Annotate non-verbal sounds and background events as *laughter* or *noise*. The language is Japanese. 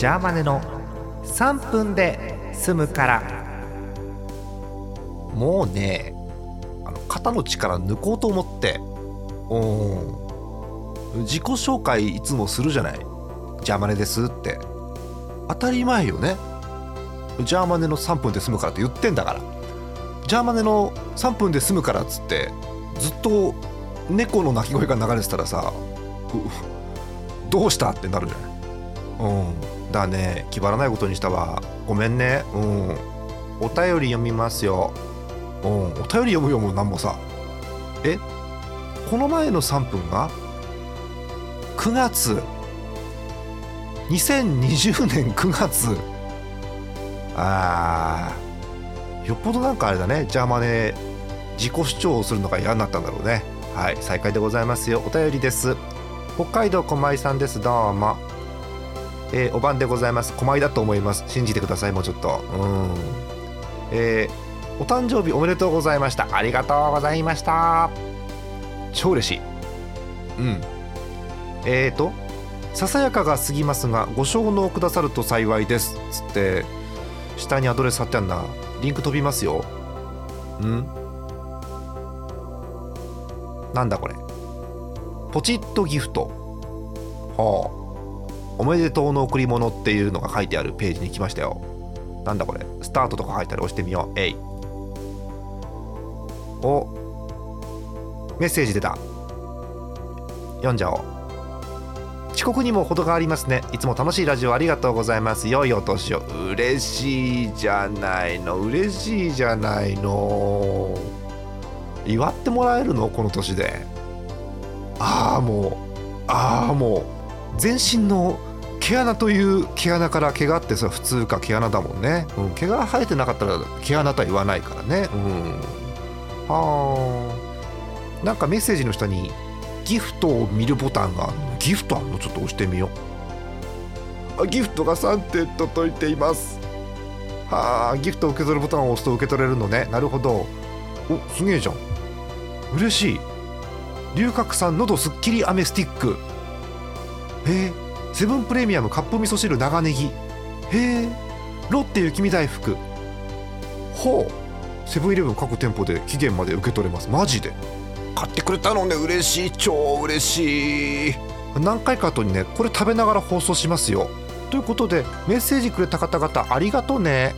ジャーマネの3分で済むから。もうねあの肩の力抜こうと思って。うん。自己紹介いつもするじゃない。ジャーマネですって。当たり前よね。ジャーマネの3分で済むからって言ってんだから。ジャーマネの3分で済むからっつってずっと猫の鳴き声が流れてたらさ *laughs* どうしたってなるじゃない。うん。だね。気張らないことにしたわ。ごめんね。うん。お便り読みますよ。うん。お便り読むよもうなんもさ。え？この前の3分が？9月。2020年9月。あー。よっぽどなんかあれだね。ジャーマネ自己主張をするのが嫌になったんだろうね。はい。再開でございますよ。お便りです。北海道狛江さんです。どうも。えー、お晩でございます。狛江だと思います。信じてくださいもうちょっと。うん。えー、お誕生日おめでとうございました。ありがとうございました。超嬉しい。うん。えーとささやかが過ぎますがご承納くださると幸いです。つって下にアドレス貼ってあんな。リンク飛びますよ。ん。なんだこれ。ポチッとギフト。はあ。おめでとうの贈り物っていうのが書いてあるページに来ましたよ。なんだこれ？スタートとか書いてある押してみよう。えい。お。メッセージ出た。読んじゃおう。遅刻にも程がありますね。いつも楽しいラジオありがとうございます。良いお年を。嬉しいじゃないの。嬉しいじゃないの。祝ってもらえるの？この年で。ああもう。ああもう。全身の毛穴という毛穴から毛があってさ普通か毛穴だもんね、うん、毛が生えてなかったら毛穴とは言わないからね。うん。はあ。なんかメッセージの下にギフトを見るボタンがあるの。ギフトあるの？ちょっと押してみよう。あギフトが3点届いています。はあ。ギフトを受け取るボタンを押すと受け取れるのね。なるほど。おすげえじゃん。嬉しい。龍角散のどすっきり飴スティック。へえセブンプレミアムカップ味噌汁長ネギ。へえ。ロッテ雪見大福。ほう。セブンイレブン各店舗で期限まで受け取れます。マジで。買ってくれたのね。嬉しい。超嬉しい。何回か後にねこれ食べながら放送しますよ。ということでメッセージくれた方々ありがとうね。